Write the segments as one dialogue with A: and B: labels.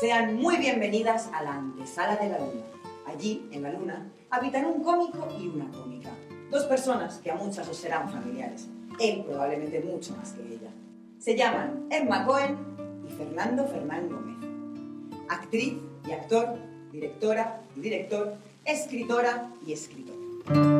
A: Sean muy bienvenidas a la antesala de la luna. Allí, en la luna, habitan un cómico y una cómica. Dos personas que a muchas os serán familiares. Él probablemente mucho más que ella. Se llaman Emma Cohen y Fernando Fernán Gómez. Actriz y actor, directora y director, escritora y escritor.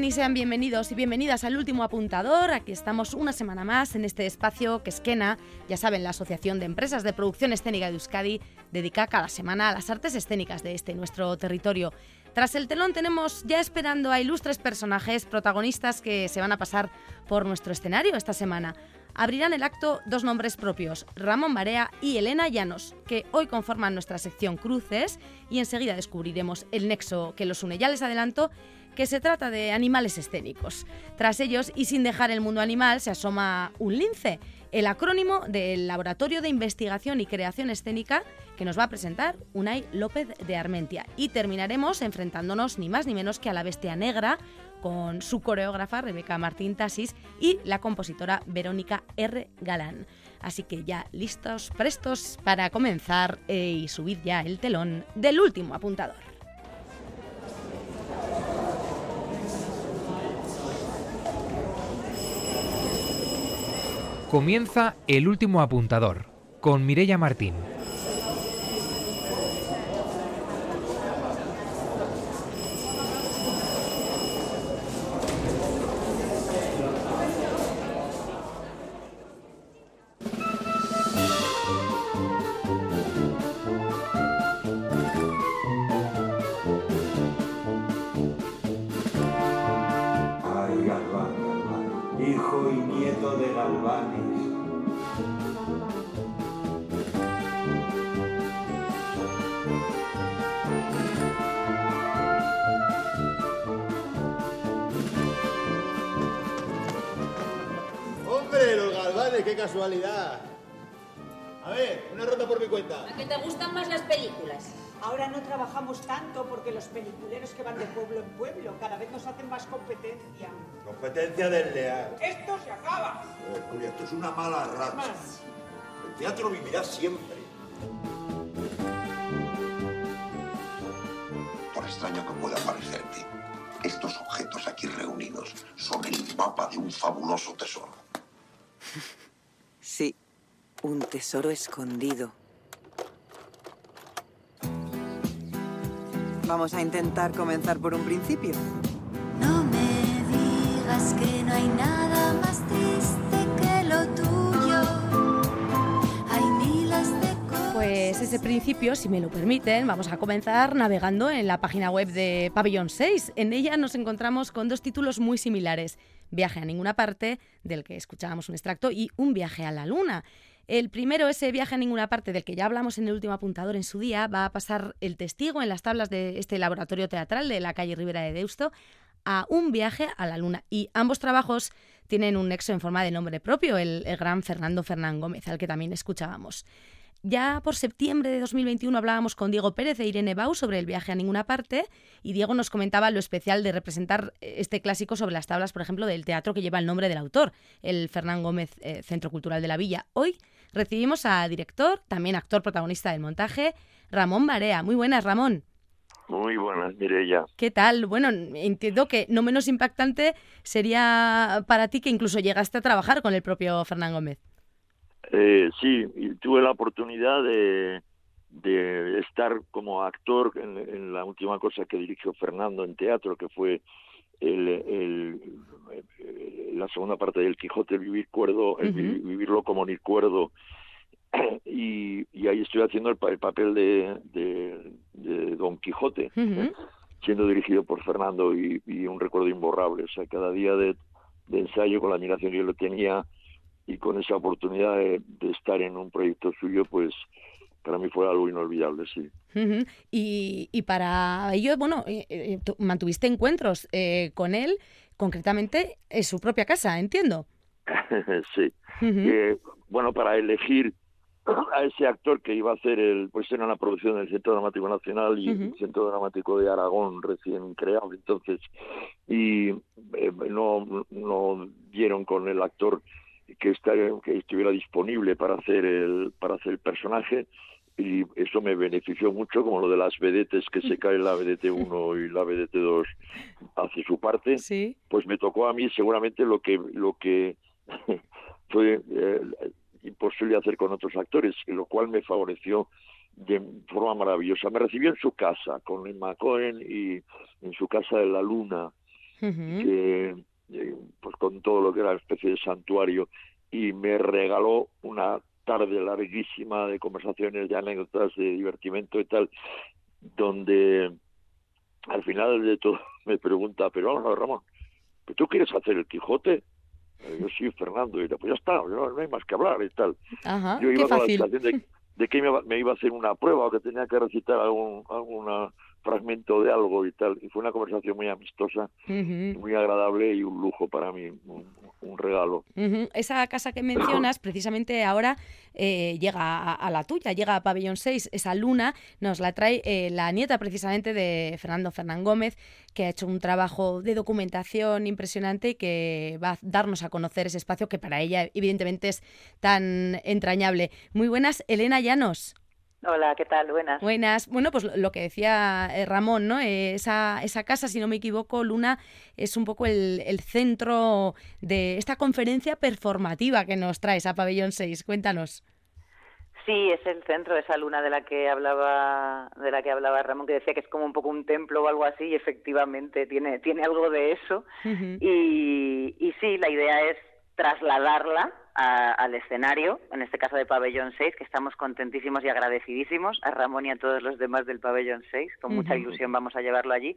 B: Y sean bienvenidos y bienvenidas al último apuntador. Aquí estamos una semana más en este espacio que es Kena, ya saben, la Asociación de Empresas de Producción Escénica de Euskadi, dedica cada semana a las artes escénicas de este nuestro territorio. Tras el telón tenemos ya esperando a ilustres personajes protagonistas que se van a pasar por nuestro escenario esta semana. Abrirán el acto dos nombres propios, Ramón Marea y Elena Llanos, que hoy conforman nuestra sección Cruces y enseguida descubriremos el nexo que los une. Ya les adelanto que se trata de animales escénicos. Tras ellos, y sin dejar el mundo animal, se asoma un lince, el acrónimo del Laboratorio de Investigación y Creación Escénica que nos va a presentar Unai López de Armentia. Y terminaremos enfrentándonos ni más ni menos que a la bestia negra con su coreógrafa Rebeca Martín Tasis y la compositora Verónica R. Galán. Así que ya listos, prestos para comenzar eh, y subir ya el telón del último apuntador.
C: Comienza el último apuntador con Mirella Martín.
D: Pueblo en pueblo cada vez nos hacen más competencia.
E: Competencia del leal.
D: Esto se acaba.
E: Julia, esto es una mala racha. El teatro vivirá siempre.
F: Por extraño que pueda parecerte, estos objetos aquí reunidos son el mapa de un fabuloso tesoro.
G: Sí, un tesoro escondido. Vamos a intentar comenzar por un principio.
H: No me digas que no hay nada más triste que lo tuyo. Hay miles de cosas.
B: Pues ese principio, si me lo permiten, vamos a comenzar navegando en la página web de Pabellón 6. En ella nos encontramos con dos títulos muy similares. Viaje a ninguna parte, del que escuchábamos un extracto, y Un viaje a la luna. El primero, ese viaje a ninguna parte del que ya hablamos en el último apuntador en su día, va a pasar el testigo en las tablas de este laboratorio teatral de la calle Ribera de Deusto a un viaje a la luna. Y ambos trabajos tienen un nexo en forma de nombre propio, el, el gran Fernando Fernán Gómez, al que también escuchábamos. Ya por septiembre de 2021 hablábamos con Diego Pérez e Irene Bau sobre el viaje a ninguna parte y Diego nos comentaba lo especial de representar eh, este clásico sobre las tablas, por ejemplo, del teatro que lleva el nombre del autor, el Fernán Gómez eh, Centro Cultural de la Villa. Hoy recibimos a director, también actor protagonista del montaje, Ramón Marea. Muy buenas, Ramón.
I: Muy buenas, Mireya.
B: ¿Qué tal? Bueno, entiendo que no menos impactante sería para ti que incluso llegaste a trabajar con el propio Fernán Gómez.
I: Eh, sí, tuve la oportunidad de, de estar como actor en, la última cosa que dirigió Fernando en teatro, que fue el, el, la segunda parte del Quijote, Vivir Cuerdo, Vivirlo como ni cuerdo. Y, y, ahí estoy haciendo el, el papel de, de, Don Quijote, siendo dirigido por Fernando y, y, un recuerdo imborrable. O sea, cada día de, de ensayo, con la admiración que yo lo tenía, y con esa oportunidad de, estar en un proyecto suyo, pues fue algo inolvidable, sí.
B: Ujú. y, y para ello, bueno, eh, eh, mantuviste encuentros eh, con él, concretamente en su propia casa, entiendo.
I: sí.
B: Ujú.
I: Eh, bueno, para elegir a ese actor que iba a hacer el, pues era una producción del Centro Dramático Nacional y el
B: Ujú.
I: Centro Dramático de Aragón recién creado, entonces, y eh, no, no dieron con el actor que, está, que estuviera disponible para hacer el, para hacer el personaje y eso me benefició mucho, como lo de las vedetes que se cae la vedete 1 y la vedete 2 hace su parte
B: Sí.
I: pues me tocó a mí seguramente lo que lo que fue eh, imposible hacer con otros actores, lo cual me favoreció de forma maravillosa. Me recibió en su casa con Emma Cohen y en su casa de la Luna, que eh, pues con todo lo que era especie de santuario y me regaló una tarde larguísima de conversaciones, de anécdotas, de divertimento y tal, donde al final de todo me pregunta, pero vamos a ver, Ramón, ¿pero ¿tú quieres hacer el Quijote? Yo sí, Fernando, y yo, pues ya está, no, no hay más que hablar y tal.
B: Ajá,
I: Yo
B: qué
I: iba con la
B: fácil.
I: de, de que me iba, me iba a hacer una prueba o que tenía que recitar algún, algún fragmento de algo y tal. Y fue una conversación muy amistosa, muy agradable y un lujo para mí, un, un regalo.
B: Esa casa que mencionas, precisamente ahora eh, llega a, a la tuya, llega a Pabellón 6. Esa luna nos la trae eh, la nieta precisamente de Fernando Fernán Gómez, que ha hecho un trabajo de documentación impresionante y que va a darnos a conocer ese espacio que para ella evidentemente es tan entrañable. Muy buenas, Elena Llanos.
J: Hola, ¿qué tal? Buenas.
B: Buenas. Bueno, pues lo- que decía eh, Ramón, ¿no? Eh, esa, esa casa, si no me equivoco, Luna, es un poco el, el centro de esta conferencia performativa que nos traes a Pabellón 6. Cuéntanos.
J: Sí, es el centro, esa luna de la que hablaba, de la que hablaba Ramón, que decía que es como un poco un templo o algo así, y efectivamente tiene, tiene algo de eso. Y, y sí, la idea es trasladarla a- al escenario, en este caso de Pabellón 6, que estamos contentísimos y agradecidísimos a Ramón y a todos los demás del Pabellón 6, con mucha ilusión vamos a llevarlo allí.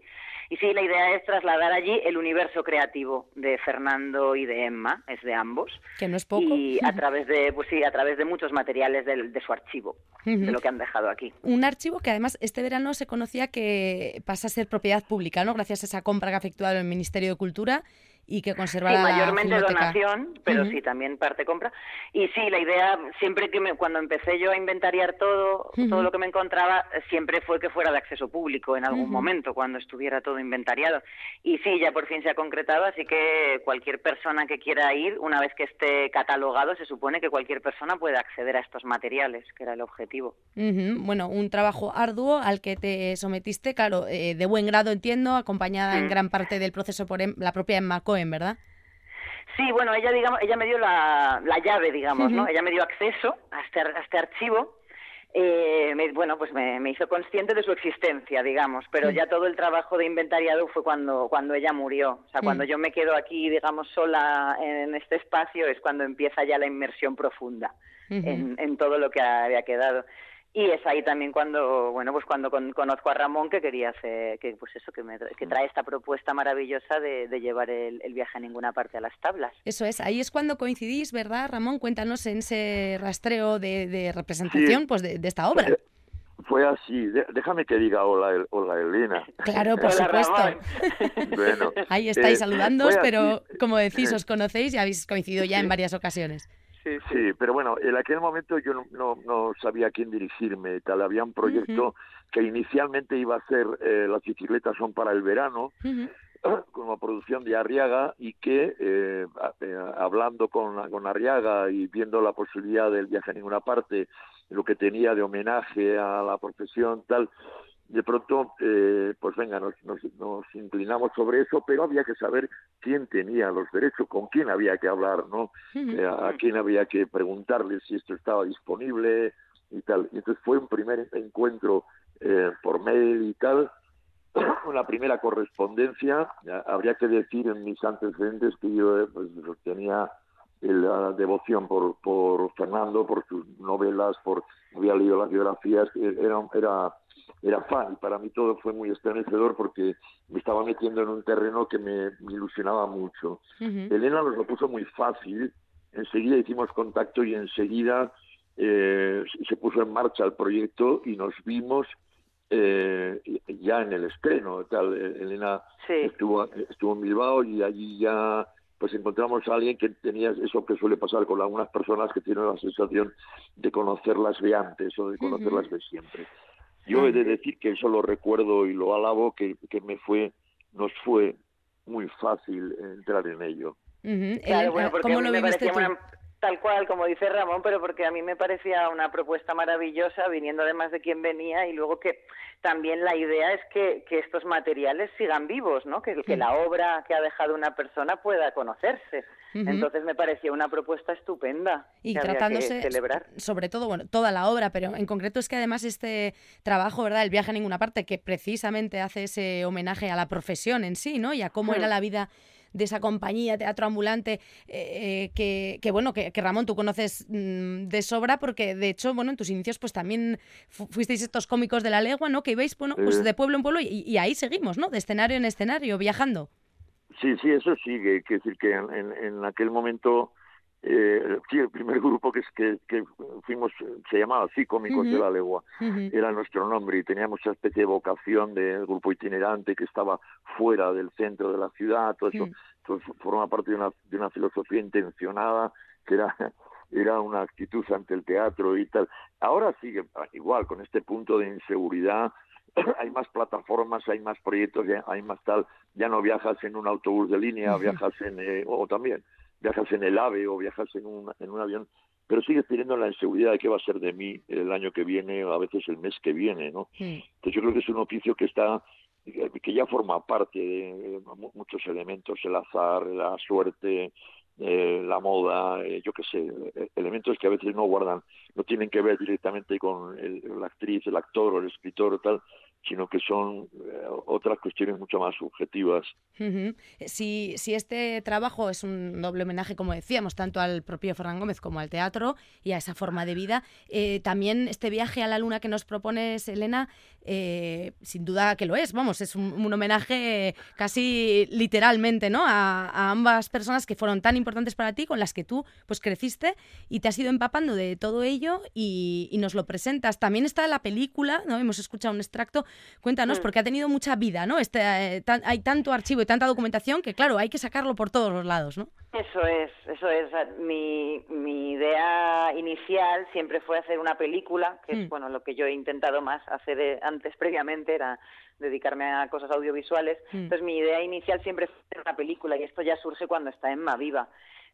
J: Y sí, la idea es trasladar allí el universo creativo de Fernando y de Emma, es de ambos,
B: Que no es poco.
J: y a través de, pues sí, a través de muchos materiales del- de, su archivo, de lo que han dejado aquí.
B: Un archivo que además este verano se conocía que pasa a ser propiedad pública, ¿no? Gracias a esa compra que ha efectuado el Ministerio de Cultura y que
J: Sí,
B: conservará la
J: mayormente
B: Filmoteca.
J: donación, pero
B: Ujú.
J: sí también parte compra. Y sí, la idea, siempre que me, cuando empecé yo a inventariar todo,
B: Ujú.
J: todo lo que me encontraba, siempre fue que fuera de acceso público en algún
B: Ujú.
J: momento, cuando estuviera todo inventariado. Y sí, ya por fin se ha concretado, así que cualquier persona que quiera ir, una vez que esté catalogado, se supone que cualquier persona puede acceder a estos materiales, que era el objetivo.
B: Bueno, un trabajo arduo al que te sometiste, claro, eh, de buen grado entiendo, acompañada en
J: Mm.
B: gran parte del proceso por em- la propia Emma Cohen, ¿verdad?
J: Sí, bueno, ella, digamos, ella me dio la, la llave, digamos, ¿no? Ella me dio acceso a este, a este archivo. eh, me- bueno, pues me, me hizo consciente de su existencia, digamos, pero ya todo el trabajo de inventariado fue cuando, cuando ella murió. O sea, cuando yo me quedo aquí, digamos, sola en este espacio, es cuando empieza ya la inmersión profunda en, en todo lo que había quedado. Y es ahí también cuando, bueno, pues cuando con- conozco a Ramón que quería hacer, que pues eso, que, me, que trae esta propuesta maravillosa de, de llevar el, el viaje a ninguna parte a las tablas.
B: Eso es, ahí es cuando coincidís, ¿verdad, Ramón? Cuéntanos en ese rastreo de, de representación
I: Sí.
B: pues de, de esta obra.
I: Eh, Fue así. Déjame que diga hola, El- hola Elena.
B: Claro, por
J: Hola,
B: supuesto.
I: Bueno,
B: Ahí estáis
I: eh,
B: saludándoos, pero como decís, os conocéis y habéis coincidido ya en varias ocasiones.
I: Sí, pero bueno, en aquel momento yo no, no, no sabía a quién dirigirme y tal. Había un proyecto que inicialmente iba a ser eh, Las bicicletas son para el verano,
B: Ujú.
I: como producción de Arriaga y que eh, eh, hablando con, con Arriaga y viendo la posibilidad del viaje a ninguna parte, lo que tenía de homenaje a la profesión, tal, de pronto, eh, pues venga, nos, nos, nos inclinamos sobre eso, pero había que saber quién tenía los derechos, con quién había que hablar, ¿no? Eh, a quién había que preguntarle si esto estaba disponible y tal. Y entonces fue un primer encuentro eh, por mail y tal, una primera correspondencia. Habría que decir en mis antecedentes que yo eh, pues, tenía la devoción por, por Fernando, por sus novelas, por había leído las biografías, eh, era, era, era fan y para mí todo fue muy estremecedor porque me estaba metiendo en un terreno que me, me ilusionaba mucho.
B: Ujú.
I: Elena nos lo puso muy fácil, enseguida hicimos contacto y enseguida eh, se puso en marcha el proyecto y nos vimos eh, ya en el estreno. Tal. Elena estuvo, estuvo en Bilbao y allí ya pues encontramos a alguien que tenía eso que suele pasar con algunas personas que tienen la sensación de conocerlas de antes o de conocerlas de siempre. Yo he de decir que eso lo recuerdo y lo alabo, que, que me fue, nos fue muy fácil entrar en ello.
J: Claro, bueno, porque ¿Cómo lo me parecía tal cual, como dice Ramón, pero porque a mí me parecía una propuesta maravillosa, viniendo además de quien venía, y luego que también la idea es que, que estos materiales sigan vivos, ¿no? Que, que la obra que ha dejado una persona pueda conocerse. Entonces me parecía una propuesta estupenda.
B: Y tratándose, celebrar. sobre todo, bueno, toda la obra, pero en concreto es que además este trabajo, ¿verdad? El viaje a ninguna parte, que precisamente hace ese homenaje a la profesión en sí, ¿no? Y a cómo era la vida de esa compañía Teatro Ambulante eh, que, que, bueno, que, Ramón tú conoces mm, de sobra porque de hecho, bueno, en tus inicios pues también fuisteis estos cómicos de la legua, ¿no? Que ibais, bueno, pues de pueblo en pueblo y, ahí seguimos, ¿no? De escenario en escenario, viajando.
I: Sí, sí, eso sí, que, decir que en, en aquel momento eh, sí, el primer grupo que, que, que fuimos se llamaba así, Cómicos de la Legua, era nuestro nombre y teníamos esa especie de vocación del grupo itinerante que estaba fuera del centro de la ciudad, todo eso, forma parte de una, de una filosofía intencionada que era era una actitud ante el teatro y tal. Ahora sigue igual, con este punto de inseguridad, hay más plataformas, hay más proyectos, hay más tal, ya no viajas en un autobús de línea, viajas en, eh, o también, viajas en el AVE o viajas en un, en un avión, pero sigues teniendo la inseguridad de qué va a ser de mí el año que viene o a veces el mes que viene, ¿no? Entonces yo creo que es un oficio que está que ya forma parte de muchos elementos, el azar, la suerte, eh, la moda, eh, yo qué sé, eh, elementos que a veces no guardan, no tienen que ver directamente con el, la actriz, el actor o el escritor o tal, sino que son eh, otras cuestiones mucho más subjetivas.
B: si, si este trabajo es un doble homenaje, como decíamos, tanto al propio Ferran Gómez como al teatro y a esa forma de vida, eh, también este viaje a la luna que nos propones, Elena, eh, sin duda que lo es, vamos, es un, homenaje casi literalmente ¿no? A, ambas personas que fueron tan importantes para ti, con las que tú pues creciste y te has ido empapando de todo ello y, y nos lo presentas. También está la película, ¿no? hemos escuchado un extracto Cuéntanos, mm. porque ha tenido mucha vida, ¿no? Este, eh, hay tanto archivo y tanta documentación que, claro, hay que sacarlo por todos los lados, ¿no?
J: Eso es, eso es. Mi, mi idea inicial siempre fue hacer una película, que es, mm. bueno, lo que yo he intentado más hacer eh, antes, previamente, era dedicarme a cosas audiovisuales. Mm. Entonces, mi idea inicial siempre fue hacer una película y esto ya surge cuando está Emma viva.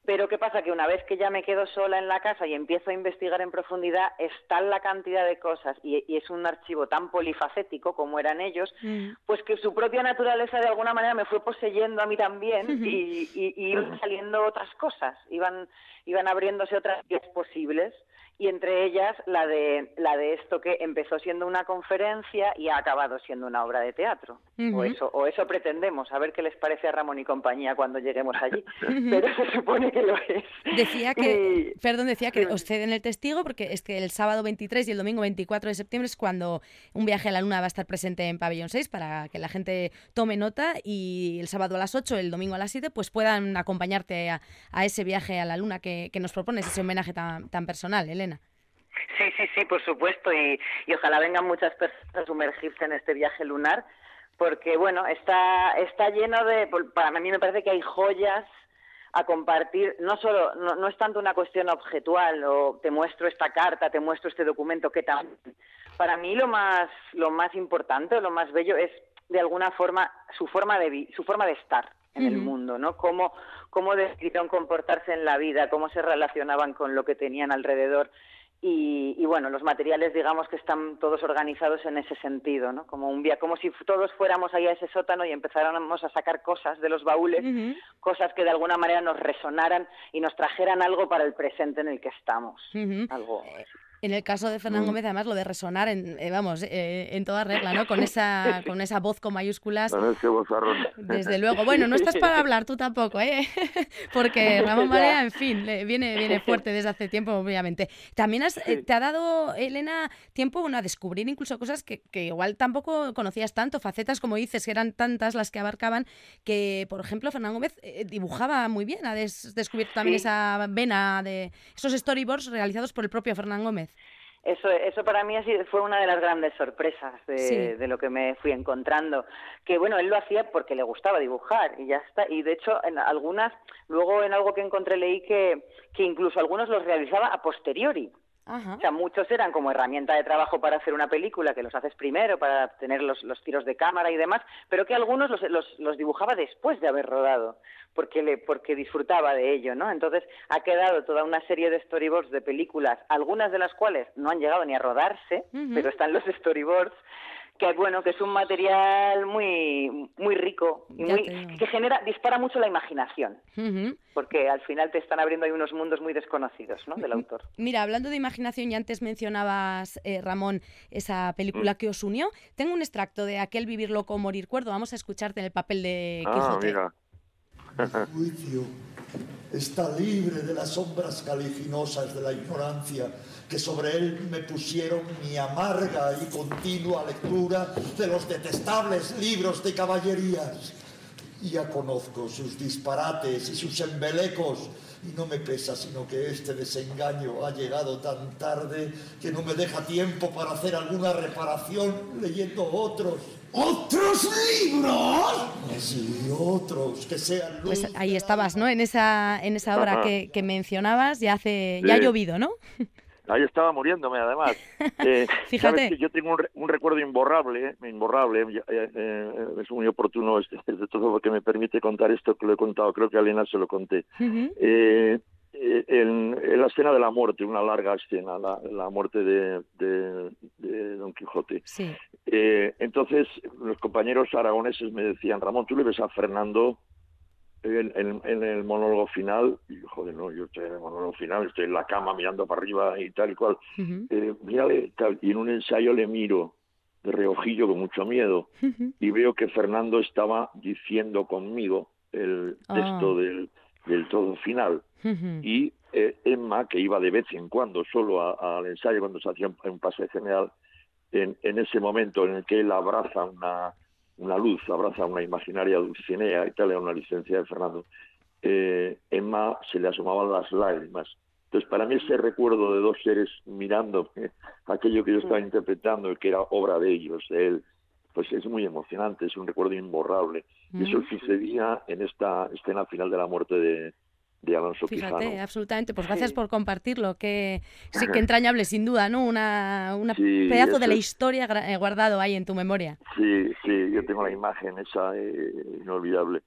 J: Pero ¿qué pasa? Que una vez que ya me quedo sola en la casa y empiezo a investigar en profundidad, está la cantidad de cosas y, es un archivo tan polifacético como eran ellos, mm. pues que su propia naturaleza de alguna manera me fue poseyendo a mí también y, iban saliendo otras cosas, iban, iban abriéndose otras vías posibles y entre ellas la de la de esto que empezó siendo una conferencia y ha acabado siendo una obra de teatro. O eso o eso pretendemos a ver qué les parece a Ramón y compañía cuando lleguemos allí. Pero se supone que lo es.
B: Decía que perdón decía que os ceden el testigo porque es que el sábado 23 y el domingo 24 de septiembre es cuando un viaje a la luna va a estar presente en pabellón 6 para que la gente tome nota y el sábado a las 8 el domingo a las 7 pues puedan acompañarte a, ese viaje a la luna que, que nos propones ese homenaje tan, tan personal Elena
J: Sí, sí, sí, por supuesto, y, ojalá vengan muchas personas a sumergirse en este viaje lunar, porque bueno, está, está lleno de, para mí me parece que hay joyas a compartir, no solo, no, es tanto una cuestión objetual, o te muestro esta carta, te muestro este documento, que tal. Para mí lo más, lo más importante, lo más bello es de alguna forma su forma de su forma de estar en el mundo, ¿no? Cómo, cómo decidieron comportarse en la vida, cómo se relacionaban con lo que tenían alrededor. Y, bueno, los materiales, digamos que están todos organizados en ese sentido, ¿no? Como un como si todos fuéramos ahí a ese sótano y empezáramos a sacar cosas de los baúles, cosas que de alguna manera nos resonaran y nos trajeran algo para el presente en el que estamos. Algo.
B: En el caso de Fernán
I: Mm.
B: Gómez, además, lo de resonar, en, eh, vamos, eh, en toda regla, ¿no? Con esa, con esa voz con mayúsculas.
I: Con ese vozarrón.
B: Desde luego. Bueno, no estás para hablar tú tampoco, ¿eh? Porque Ramón. Marea, en fin, le- viene, viene fuerte desde hace tiempo, obviamente. También has, eh, te ha dado, Elena, tiempo bueno, a descubrir incluso cosas que, que igual tampoco conocías tanto, facetas, como dices, que eran tantas las que abarcaban, que, por ejemplo, Fernán Gómez eh, dibujaba muy bien. Ha des- descubierto también
J: Sí.
B: esa vena de esos storyboards realizados por el propio Fernán Gómez.
J: Eso, eso para mí fue una de las grandes sorpresas de,
B: Sí.
J: de lo que me fui encontrando. Que bueno, él lo hacía porque le gustaba dibujar y ya está. Y de hecho, en algunas, luego en algo que encontré leí que, que incluso algunos los realizaba a posteriori. O sea, muchos eran como herramienta de trabajo para hacer una película, que los haces primero para tener los, los tiros de cámara y demás, pero que algunos los, los, los dibujaba después de haber rodado, porque, le, porque disfrutaba de ello, ¿no? Entonces ha quedado toda una serie de storyboards de películas, algunas de las cuales no han llegado ni a rodarse, pero están los storyboards, que bueno, que es un material muy, muy rico y muy, que genera, dispara mucho la imaginación, porque al final te están abriendo ahí unos mundos muy desconocidos, ¿no? Del autor.
B: Mira, hablando de imaginación, y antes mencionabas, eh, Ramón, esa película que os unió. Tengo un extracto de aquel vivir loco, morir cuerdo. Vamos a escucharte en el papel de
I: Ah,
B: Quijote.
I: Mira.
K: juicio está libre de las sombras caliginosas de la ignorancia que sobre él me pusieron mi amarga y continua lectura de los detestables libros de caballerías. Ya conozco sus disparates y sus embelecos y no me pesa sino que este desengaño ha llegado tan tarde que no me deja tiempo para hacer alguna reparación leyendo otros. ¿Otros libros? Sí, otros que sean luz
B: Pues ahí estabas, ¿no? En esa, en esa obra que, que mencionabas, ya hace, ya ha llovido, ¿no?
I: Ahí estaba muriéndome, además. Eh,
B: Fíjate.
I: sabes que yo tengo un, re- un recuerdo imborrable, eh, imborrable. eh, eh, es muy oportuno este, de todo lo que me permite contar esto que lo he contado. Creo que a Elena se lo conté. Eh, en, en la escena de la muerte, una larga escena, la, la muerte de, de- de Don Quijote.
B: Sí.
I: Eh, entonces, los compañeros aragoneses me decían, Ramón, ¿tú le ves a Fernando en, en- en el monólogo final? Y yo, joder, no, yo estoy en el monólogo final, estoy en la cama mirando para arriba y tal y cual.
B: Ujú.
I: Eh, mírale, tal, y en un ensayo le miro de reojillo con mucho miedo y veo que Fernando estaba diciendo conmigo el
B: Ah.
I: texto del, del todo final
B: Ujú.
I: y eh, Emma, que iba de vez en cuando solo al ensayo cuando se hacía un, un pase general, en, en ese momento en el que él abraza una, una luz, abraza una imaginaria Dulcinea y tal, era una licencia de Fernando, eh, Emma se le asomaban las lágrimas. Entonces, para mí ese recuerdo de dos seres mirando aquello que yo estaba interpretando, que era obra de ellos, de él, pues es muy emocionante, es un recuerdo imborrable. Y eso
B: Mm.
I: sucedía en esta escena final de la muerte de, de Alonso
B: Fíjate,
I: Quijano.
B: absolutamente. Pues gracias
J: Sí.
B: por compartirlo. Que sí, que entrañable, sin duda, ¿no? Una, una
I: Sí,
B: pedazo de la historia eh, guardado ahí en tu memoria.
I: Sí, sí, yo tengo la imagen esa eh, inolvidable.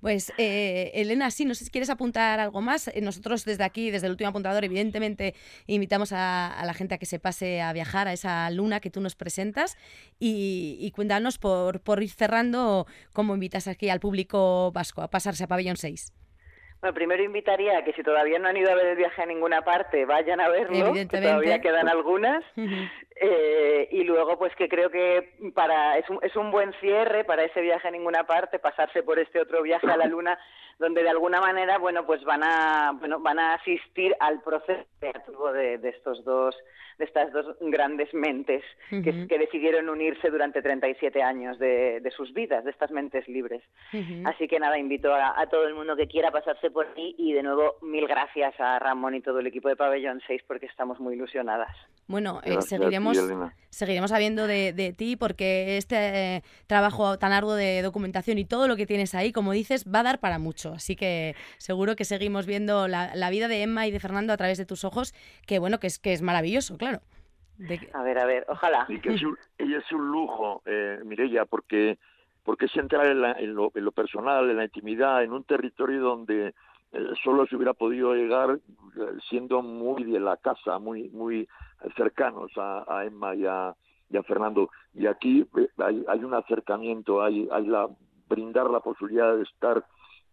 B: Pues eh, Elena, sí, no sé si quieres apuntar algo más. Nosotros desde aquí, desde el último apuntador, evidentemente invitamos a, a la gente a que se pase a viajar a esa luna que tú nos presentas y, y cuéntanos por, por ir cerrando cómo invitas aquí al público vasco a pasarse a Pabellón 6.
J: Bueno, primero invitaría a que si todavía no han ido a ver el viaje a ninguna parte, vayan a verlo, que todavía quedan algunas. Eh, y luego, pues que creo que para es un, es un buen cierre para ese viaje a ninguna parte, pasarse por este otro viaje a la Luna, donde de alguna manera, bueno, pues van a, bueno, van a asistir al proceso creativo de, de estos dos, de estas dos grandes mentes que, decidieron unirse durante 37 años de, de sus vidas, de estas mentes libres. Así que nada, invito a, a todo el mundo que quiera pasarse por ahí y de nuevo mil gracias a Ramón y todo el equipo de Pabellón 6 porque estamos muy ilusionadas.
B: Bueno, eh,
I: ti,
B: seguiremos,
I: Elena.
B: seguiremos sabiendo de, de ti porque este eh, trabajo tan arduo de documentación y todo lo que tienes ahí, como dices, va a dar para mucho. Así que seguro que seguimos viendo la, la vida de Emma y de Fernando a través de tus ojos, que bueno, que es, que es maravilloso, claro. De
J: A ver, a ver, ojalá.
I: Y que es un, y es un lujo, eh, Mireia, porque, porque es entrar en, la- en lo, en lo personal, en la intimidad, en un territorio donde eh, solo se hubiera podido llegar eh, siendo muy de la casa, muy, muy cercanos a, a Emma y a, y a Fernando. Y aquí eh, hay, hay un acercamiento, hay, hay la brindar la posibilidad de estar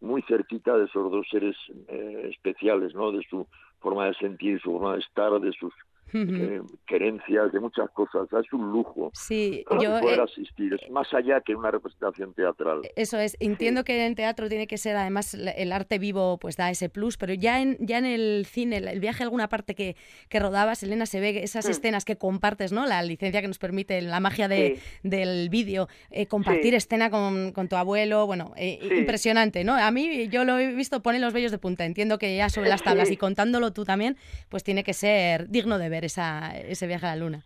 I: muy cerquita de esos dos seres eh, especiales, ¿no? De su forma de sentir, su forma de estar, de sus eh, querencias, de muchas cosas. Es un lujo
B: sí,
I: yo, poder asistir. Es más allá que una representación teatral.
B: Eso es. Entiendo que en teatro tiene que ser, además, el arte vivo pues da ese plus, pero ya en, ya en el cine, el viaje a alguna parte que, que rodabas, Elena, se ve esas mm. escenas que compartes, ¿no? La licencia que nos permite, la magia de, del vídeo, eh, compartir escena con, con, tu abuelo, bueno, eh, impresionante, ¿no? A mí, yo lo he visto, pone los vellos de punta. Entiendo que ya sobre las tablas y contándolo tú también, pues tiene que ser digno de ver esa, ese viaje a la Luna.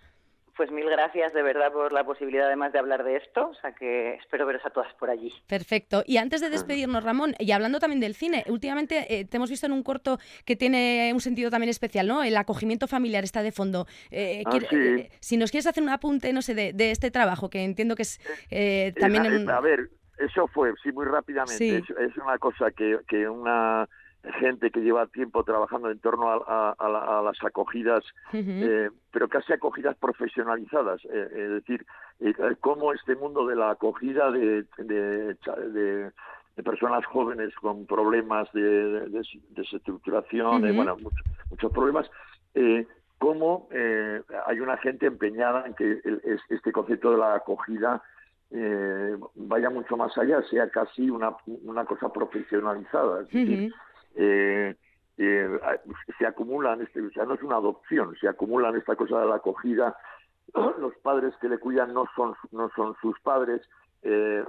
J: Pues mil gracias de verdad por la posibilidad además de hablar de esto, o sea que espero veros a todas por allí.
B: Perfecto. Y antes de despedirnos, Ramón, y hablando también del cine, últimamente eh, te hemos visto en un corto que tiene un sentido también especial, ¿no? El acogimiento familiar está de fondo. Eh, ah, eh, si nos quieres hacer un apunte, no sé, de, este trabajo, que entiendo que es también...
I: A ver, eso fue, sí, muy rápidamente. Es, una cosa que, que una gente que lleva tiempo trabajando en torno a, las acogidas, eh, pero casi acogidas profesionalizadas. Eh, es decir, eh, cómo este mundo de la acogida de, de, personas jóvenes con problemas de, desestructuración, bueno, muchos, problemas, cómo hay una gente empeñada en que este concepto de la acogida vaya mucho más allá, sea casi una, una cosa profesionalizada. Es decir, eh, eh, se acumulan, este, o sea, no es una adopción, se acumulan esta cosa de la acogida, los padres que le cuidan no son, no son sus padres, eh,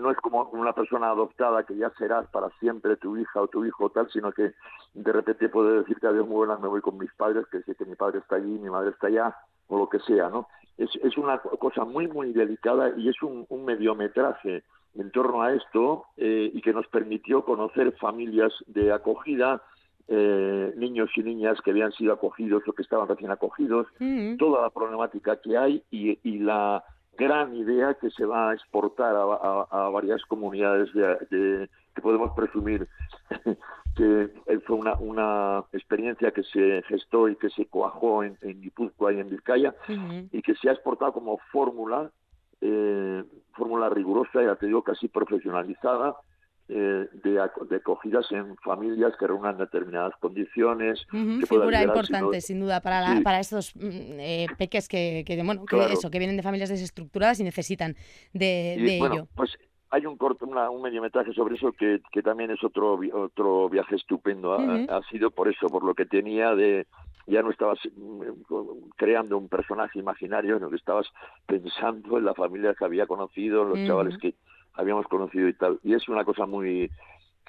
I: no es como una persona adoptada que ya serás para siempre tu hija o tu hijo tal, sino que de repente puede decirte adiós muy buenas, me voy con mis padres, que sé que mi padre está allí, mi madre está allá, o lo que sea, ¿no? Es, es una cosa muy, muy delicada y es un, un mediometraje en torno a esto eh, y que nos permitió conocer familias de acogida, eh, niños y niñas que habían sido acogidos o que estaban recién acogidos, mm. toda la problemática que hay y, la gran idea que se va a exportar a, varias comunidades de, que podemos presumir que fue una, una, experiencia que se gestó y que se coajó en, en Guipúzcoa y en Vizcaya y que se ha exportado como fórmula eh, fórmula rigurosa, ya te digo, casi profesionalizada, eh, de, acogidas en familias que reúnan determinadas condiciones.
B: figura importante, sin duda, para, para estos mm, eh, peques que, que, bueno, que, eso, que vienen de familias desestructuradas y necesitan de, ello.
I: Pues hay un corto, un mediometraje sobre eso que, que también es otro otro viaje estupendo. ha, sido por eso, por lo que tenía de ya no estabas mm, creando un personaje imaginario, sino que estabas pensando en la familia que había conocido, los chavales que habíamos conocido y tal. Y es una cosa muy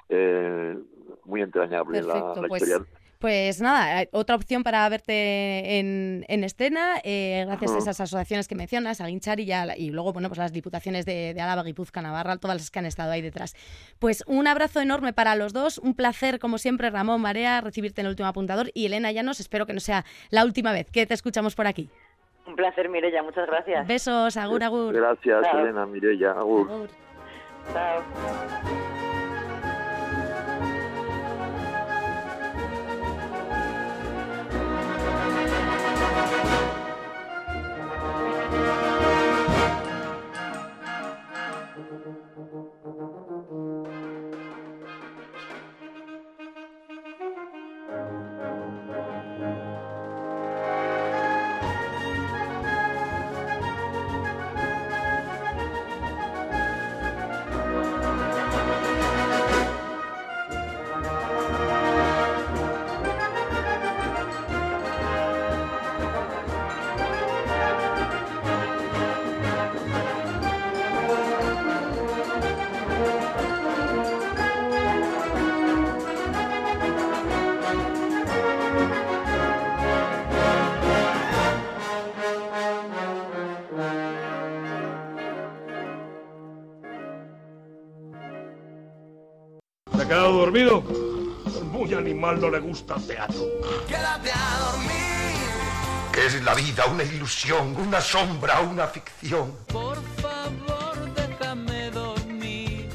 I: eh, muy entrañable la, pues historia.
B: Pues nada, otra opción para verte en, escena, eh, gracias a esas asociaciones que mencionas, a Guinchar y, y luego, bueno, pues las diputaciones de, de Álava, Guipúzcoa, Navarra, todas las que han estado ahí detrás. Pues un abrazo enorme para los dos, un placer, como siempre, Ramón Marea, recibirte en el último apuntador y Elena Llanos, espero que no sea la última vez que te escuchamos por aquí.
J: Un placer, Mirella, muchas gracias.
B: Besos, agur, agur.
I: Gracias, Elena, Mirella, agur. agur.
J: Chao.
L: Dormido? Muy animal no le gusta el teatro.
M: Quédate a dormir. ¿Qué es la vida? ¿Una ilusión? ¿Una sombra? ¿Una ficción?
N: Por favor, déjame dormir.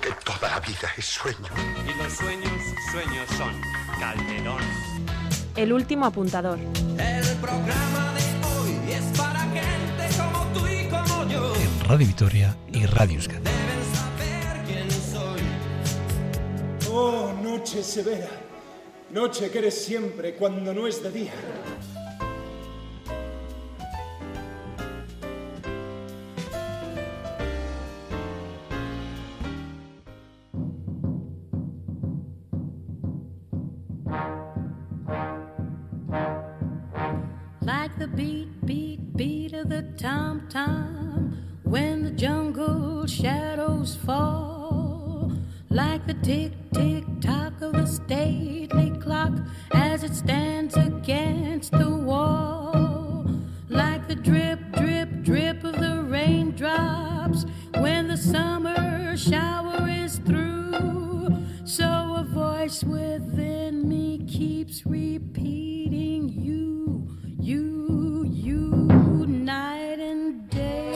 M: Que toda la vida es sueño.
N: Y los sueños, sueños son. Calderón.
B: El último apuntador.
N: El programa de hoy es para gente como tú y como yo.
C: En Radio Vitoria y Radio Euskadi.
O: Oh, noche severa, noche que eres siempre cuando no es de día.
H: Summer shower is through. So a voice within me keeps repeating you, you, you, night and day.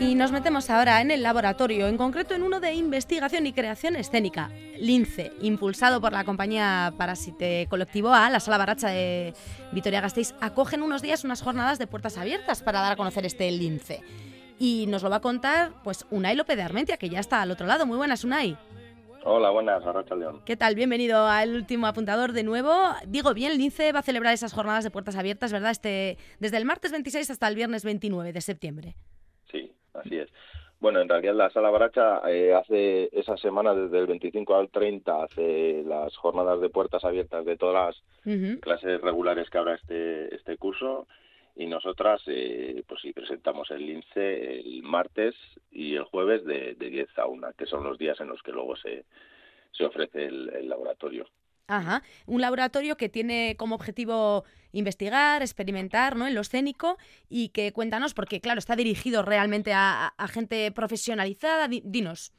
B: Y nos metemos ahora en el laboratorio, en concreto en uno de investigación y creación escénica, Lince, impulsado por la compañía Parasite Colectivo A, la Sala Baracha de Vitoria Gasteiz, acogen unos días unas jornadas de puertas abiertas para dar a conocer este Lince. Y nos lo va a contar pues Unai López de Armentia, que ya está al otro lado. Muy buenas, Unai.
O: Hola, buenas, Arracha León.
B: ¿Qué tal? Bienvenido al último apuntador de nuevo. Digo bien, Lince va a celebrar esas jornadas de puertas abiertas, ¿verdad? Este, desde el martes 26 hasta el viernes 29 de septiembre.
O: Sí, así es. Bueno, en realidad la Sala Baracha eh, hace esa semana, desde el 25 al 30, hace las jornadas de puertas abiertas de todas las clases regulares que habrá este, este curso y nosotras eh, pues sí presentamos el lince el martes y el jueves de, de 10 a 1, que son los días en los que luego se, se ofrece el, el laboratorio.
B: Ajá, un laboratorio que tiene como objetivo investigar, experimentar ¿no? en lo escénico y que cuéntanos, porque claro, está dirigido realmente a, a gente profesionalizada, Di- dinos.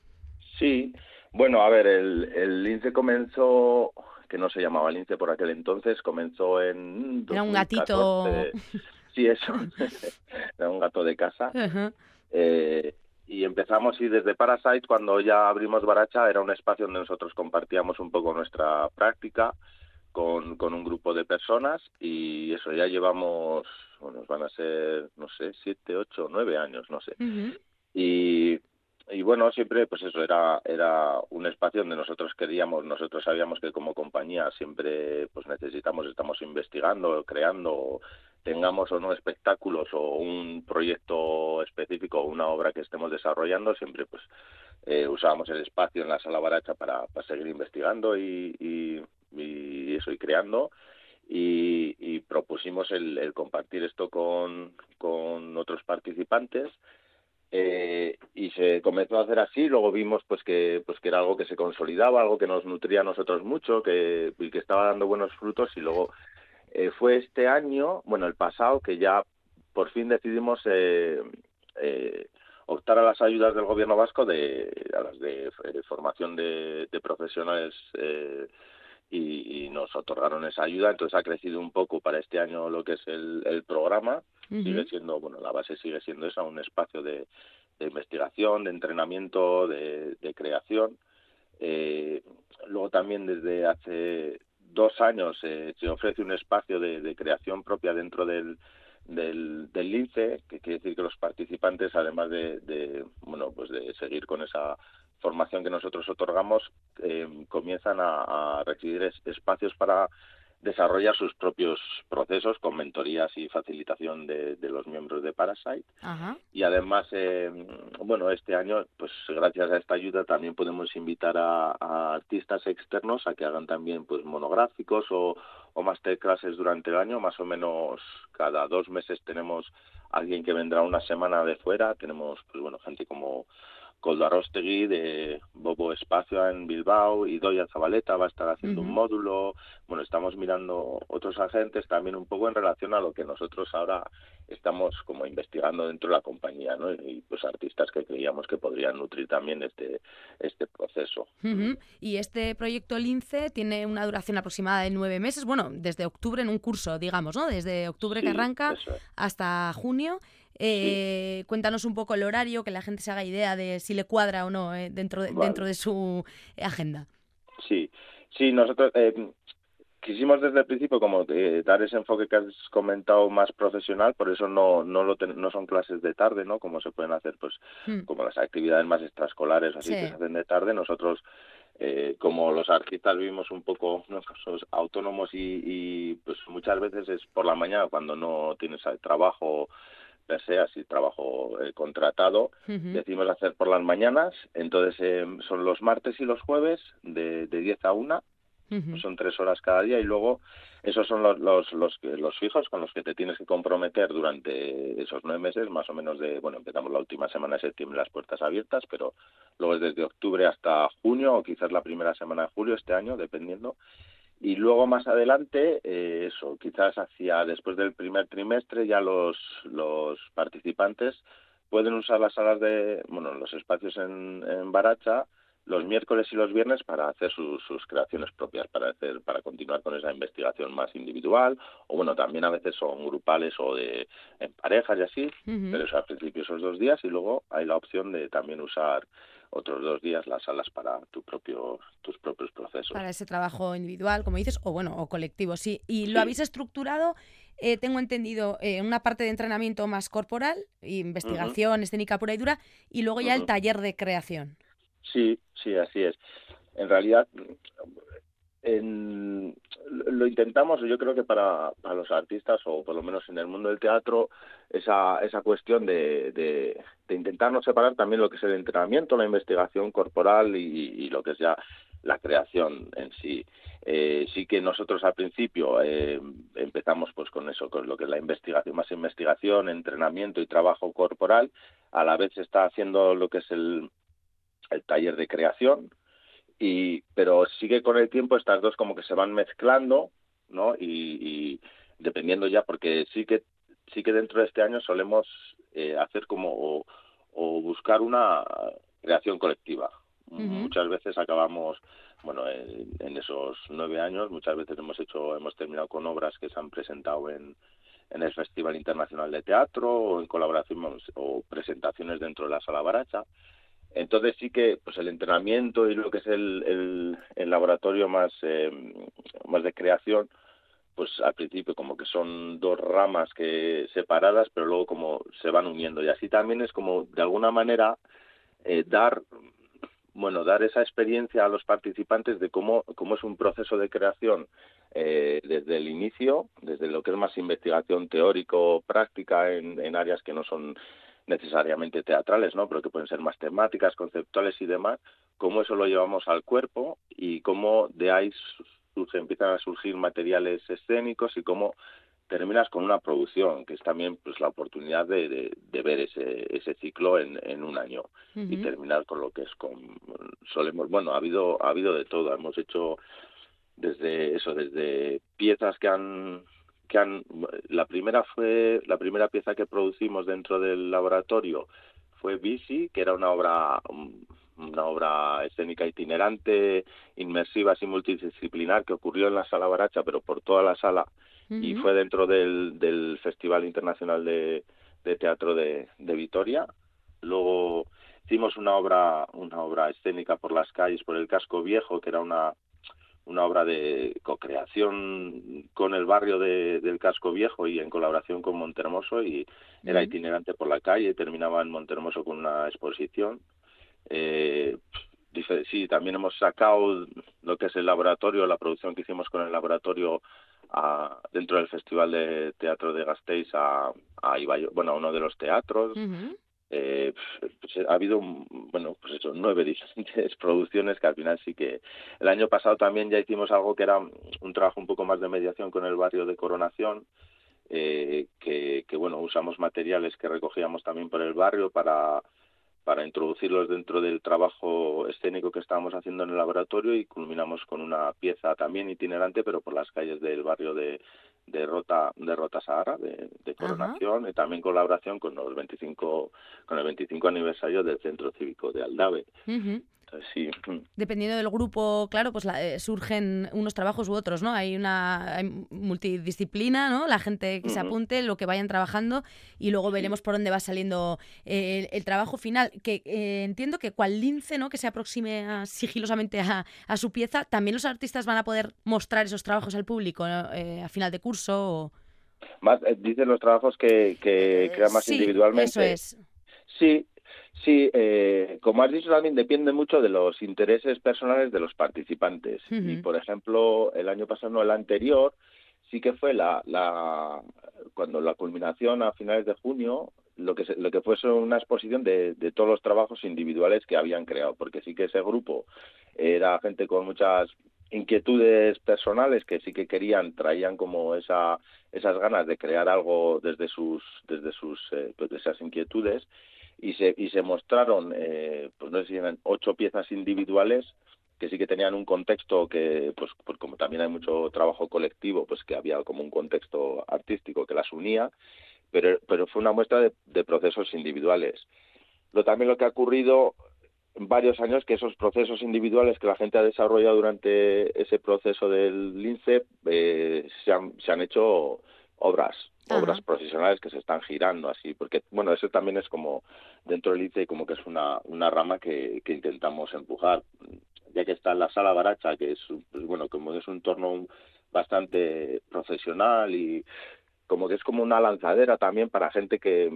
O: Sí, bueno, a ver, el, el lince comenzó, que no se llamaba lince por aquel entonces, comenzó en...
B: Era un gatito.
O: 2014. Sí, eso. Era un gato de casa. Eh, y empezamos y desde Parasite, cuando ya abrimos Baracha, era un espacio donde nosotros compartíamos un poco nuestra práctica con, con un grupo de personas y eso ya llevamos, bueno, van a ser, no sé, siete, ocho, nueve años, no sé. Y, y bueno, siempre pues eso era era un espacio donde nosotros queríamos, nosotros sabíamos que como compañía siempre pues necesitamos, estamos investigando, creando, tengamos o no espectáculos o un proyecto específico o una obra que estemos desarrollando, siempre pues eh, usábamos el espacio en la sala baracha para, para seguir investigando y, y, y eso y creando. Y, y propusimos el, el compartir esto con, con otros participantes eh, y se comenzó a hacer así luego vimos pues que pues que era algo que se consolidaba algo que nos nutría a nosotros mucho que y que estaba dando buenos frutos y luego eh, fue este año bueno el pasado que ya por fin decidimos eh, eh, optar a las ayudas del gobierno vasco de a las de, eh, formación de, de profesionales y, y nos otorgaron esa ayuda. Entonces ha crecido un poco para este año lo que es el, el programa. Sigue siendo bueno la base sigue siendo esa un espacio de, de investigación de entrenamiento de, de creación. Eh, luego también desde hace dos años eh, se ofrece un espacio de, de creación propia dentro del del, del lince que quiere decir que los participantes además de, de bueno pues de seguir con esa formación que nosotros otorgamos eh, comienzan a, a recibir es- espacios para desarrollar sus propios procesos con mentorías y facilitación de, de los miembros de Parasite.
B: Ajá.
O: y además eh, bueno este año pues gracias a esta ayuda también podemos invitar a, a artistas externos a que hagan también pues monográficos o, o masterclasses durante el año. Más o menos cada dos meses tenemos alguien que vendrá una semana de fuera. Tenemos pues bueno gente como Coldo Arostegui de Bobo Espacio en Bilbao y Doya Zabaleta va a estar haciendo un módulo. Bueno, estamos mirando otros agentes también un poco en relación a lo que nosotros ahora estamos como investigando dentro de la compañía, ¿no? Y pues artistas que creíamos que podrían nutrir también este este proceso.
B: Y este proyecto Lince tiene una duración aproximada de nueve meses, bueno, desde octubre en un curso, digamos, ¿no? Desde octubre que arranca
O: es.
B: hasta junio. Eh, Cuéntanos un poco el horario, que la gente se haga idea de si le cuadra o no eh, dentro, de,
O: Vale.
B: dentro de su eh, agenda.
O: Sí, sí, nosotros eh, quisimos desde el principio como eh, dar ese enfoque que has comentado más profesional, por eso no no lo ten- no son clases de tarde, ¿no? Como se pueden hacer pues
B: Mm.
O: como las actividades más extraescolares así
B: Sí.
O: que se hacen de tarde, nosotros eh, como los artistas vivimos un poco ¿no? Somos autónomos y, y, pues muchas veces es por la mañana cuando no tienes eh, trabajo per se, así trabajo eh, contratado,
P: Ujú.
O: decimos hacer por las mañanas, entonces eh, son los martes y los jueves de, de 10 a 1 son tres horas cada día y luego esos son los, los, los, los, fijos con los que te tienes que comprometer durante esos nueve meses, más o menos de, bueno, empezamos la última semana de septiembre las puertas abiertas, pero luego es desde octubre hasta junio o quizás la primera semana de julio este año, dependiendo. Y luego más adelante, eh, eso, quizás hacia después del primer trimestre ya los, los participantes pueden usar las salas de, bueno, los espacios en, en Baracha los miércoles y los viernes para hacer sus, sus, creaciones propias, para hacer, para continuar con esa investigación más individual, o bueno, también a veces son grupales o de en parejas y así, pero eso al principio esos dos días y luego hay la opción de también usar otros dos días las salas para tu propio, tus propios procesos.
B: Para ese trabajo individual, como dices, o bueno, o colectivo, sí. Y lo habéis estructurado, eh, tengo entendido, eh, una parte de entrenamiento más corporal, investigación escénica pura y dura, y luego ya el taller de creación.
O: Sí, sí, así es. En realidad, en, lo intentamos, yo creo que para, los artistas, o por lo menos en el mundo del teatro, esa, esa cuestión de, de, de intentar no separar también lo que es el entrenamiento, la investigación corporal y, lo que es ya la creación en sí. Eh, sí que nosotros al principio eh, empezamos pues con eso, con lo que es la investigación, más investigación, entrenamiento y trabajo corporal. A la vez se está haciendo lo que es el, el taller de creación, y, pero sigue con el tiempo estas dos como que se van mezclando, ¿no? Y, dependiendo ya, porque sí que, sí que dentro de este año solemos eh, hacer como, o, buscar una creación colectiva. Muchas veces acabamos, bueno, en, esos nueve años, muchas veces hemos hecho, hemos terminado con obras que se han presentado en, en el Festival Internacional de Teatro o en colaboración o presentaciones dentro de la Sala Baracha. Entonces sí que pues el entrenamiento y lo que es el, el, laboratorio más, eh, más de creación, pues al principio como que son dos ramas que separadas, pero luego como se van uniendo. Y así también es como de alguna manera eh, dar bueno, dar esa experiencia a los participantes de cómo, cómo es un proceso de creación eh, desde el inicio, desde lo que es más investigación teórico-práctica en, en áreas que no son necesariamente teatrales, ¿no? Pero que pueden ser más temáticas, conceptuales y demás, cómo eso lo llevamos al cuerpo y cómo de ahí empiezan a surgir materiales escénicos y cómo terminas con una producción, que es también pues la oportunidad de, de, ver ese, ese ciclo en, en un año y terminar con lo que es con solemos, bueno, ha habido ha habido de todo, hemos hecho desde eso, desde piezas que han que han la primera fue la primera pieza que producimos dentro del laboratorio fue Bici, que era una obra una obra escénica itinerante, inmersiva y multidisciplinar que ocurrió en la sala Baracha, pero por toda la sala y fue dentro del, del Festival Internacional de, de Teatro de, de Vitoria. Luego hicimos una obra una obra escénica por las calles, por el casco viejo, que era una una obra de co-creación con el barrio de, del Casco Viejo y en colaboración con Montermoso y era itinerante por la calle, terminaba en Montermoso con una exposición. Eh, sí, también hemos sacado lo que es el laboratorio, la producción que hicimos con el laboratorio a, dentro del Festival de Teatro de Gasteiz a, a bueno, a uno de los teatros eh, pues ha habido bueno pues eso nueve diferentes producciones que al final sí que el año pasado también ya hicimos algo que era un trabajo un poco más de mediación con el barrio de Coronación eh, que, que bueno usamos materiales que recogíamos también por el barrio para para introducirlos dentro del trabajo escénico que estábamos haciendo en el laboratorio y culminamos con una pieza también itinerante pero por las calles del barrio de, de Rota de Rota Sahara de, de coronación y también colaboración con los 25 con el 25 aniversario del Centro Cívico de Aldave. Sí.
B: Dependiendo del grupo, claro, pues eh, surgen unos trabajos u otros, ¿no? Hay una multidisciplina, ¿no? La gente que se apunte, lo que vayan trabajando y luego veremos por dónde va saliendo eh, el, trabajo final. Que eh, entiendo que cual lince, ¿no? Que se aproxime sigilosamente a, a, su pieza, también los artistas van a poder mostrar esos trabajos al público a final de curso. O...
O: Más, dicen los trabajos que, que crean más individualmente.
B: Eso es.
O: Sí, Sí, eh, como has dicho también depende mucho de los intereses personales de los participantes. Y por ejemplo, el año pasado, no el anterior, sí que fue la, la cuando la culminación a finales de junio, lo que lo que fue una exposición de, de todos los trabajos individuales que habían creado, porque sí que ese grupo era gente con muchas inquietudes personales que sí que querían, traían como esa, esas ganas de crear algo desde sus, desde sus, eh, pues esas inquietudes y se, y se mostraron, eh, pues no sé si eran ocho piezas individuales que sí que tenían un contexto que, pues, pues como también hay mucho trabajo colectivo, pues que había como un contexto artístico que las unía, pero, pero fue una muestra de, de procesos individuales. Lo, también lo que ha ocurrido varios años que esos procesos individuales que la gente ha desarrollado durante ese proceso del lince eh, se, han, se han hecho obras obras profesionales que se están girando así porque bueno eso también es como dentro del lince como que es una una rama que, que intentamos empujar ya que está en la sala baracha que es pues, bueno como es un entorno bastante profesional y como que es como una lanzadera también para gente que,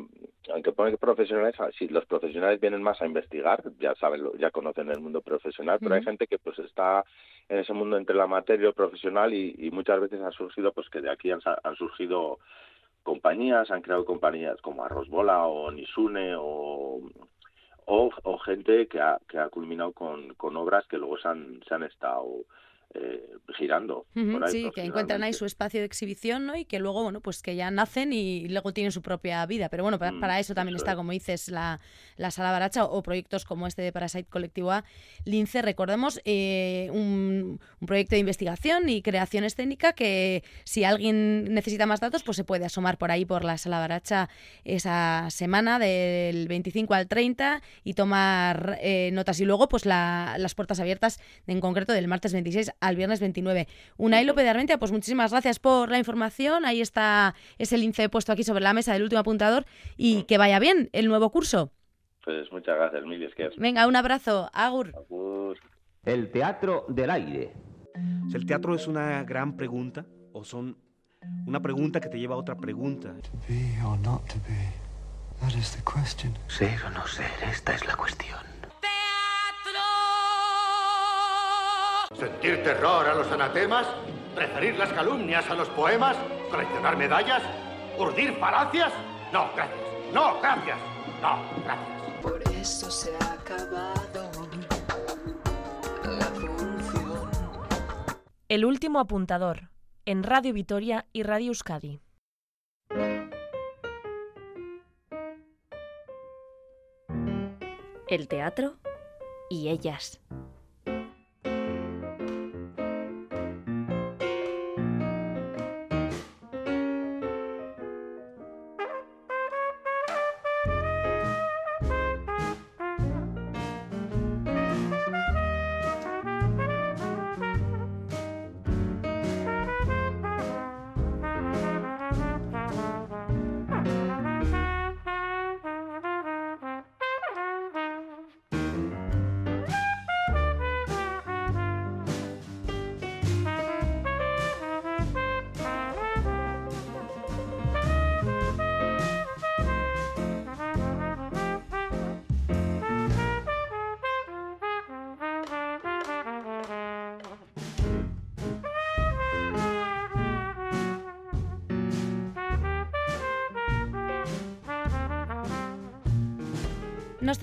O: aunque pone profesionales, si los profesionales vienen más a investigar, ya saben, ya conocen el mundo profesional, pero hay gente que pues está en ese mundo entre la materia y lo profesional y, muchas veces ha surgido pues que de aquí han, han surgido compañías, han creado compañías como Arrosbola o Nisune o, o, gente que ha, que ha culminado con, con obras que luego se han, se han estado eh, girando.
B: sí, que encuentran ahí su espacio de exhibición ¿no? y que luego, bueno, pues que ya nacen y luego tienen su propia vida. Pero bueno, para, mm, eso también está, como dices, la, la Sala Baracha o, proyectos como este de Parasite Colectivo A. Lince, recordemos, eh, un, proyecto de investigación y creación escénica que si alguien necesita más datos, pues se puede asomar por ahí por la Sala Baracha esa semana del 25 al 30 y tomar eh, notas. Y luego, pues las puertas abiertas en concreto del martes 26 al viernes 29. Unai López de Armentia, pues muchísimas gracias por la información. Ahí está ese lince puesto aquí sobre la mesa del último apuntador y que vaya bien el nuevo curso.
O: Pues muchas gracias, Mili.
B: Venga, un abrazo. Agur.
P: El teatro del aire.
Q: ¿El teatro es una gran pregunta o son una pregunta que te lleva a otra pregunta?
P: Ser o no ser, esta es la cuestión.
E: ¿Sentir terror a los anatemas? ¿Preferir las calumnias a los poemas? ¿Coleccionar medallas? ¿Urdir falacias? No, gracias. No, gracias. No, gracias.
R: Por eso se ha acabado la función.
S: El último apuntador, en Radio Vitoria y Radio Euskadi.
T: El teatro y ellas.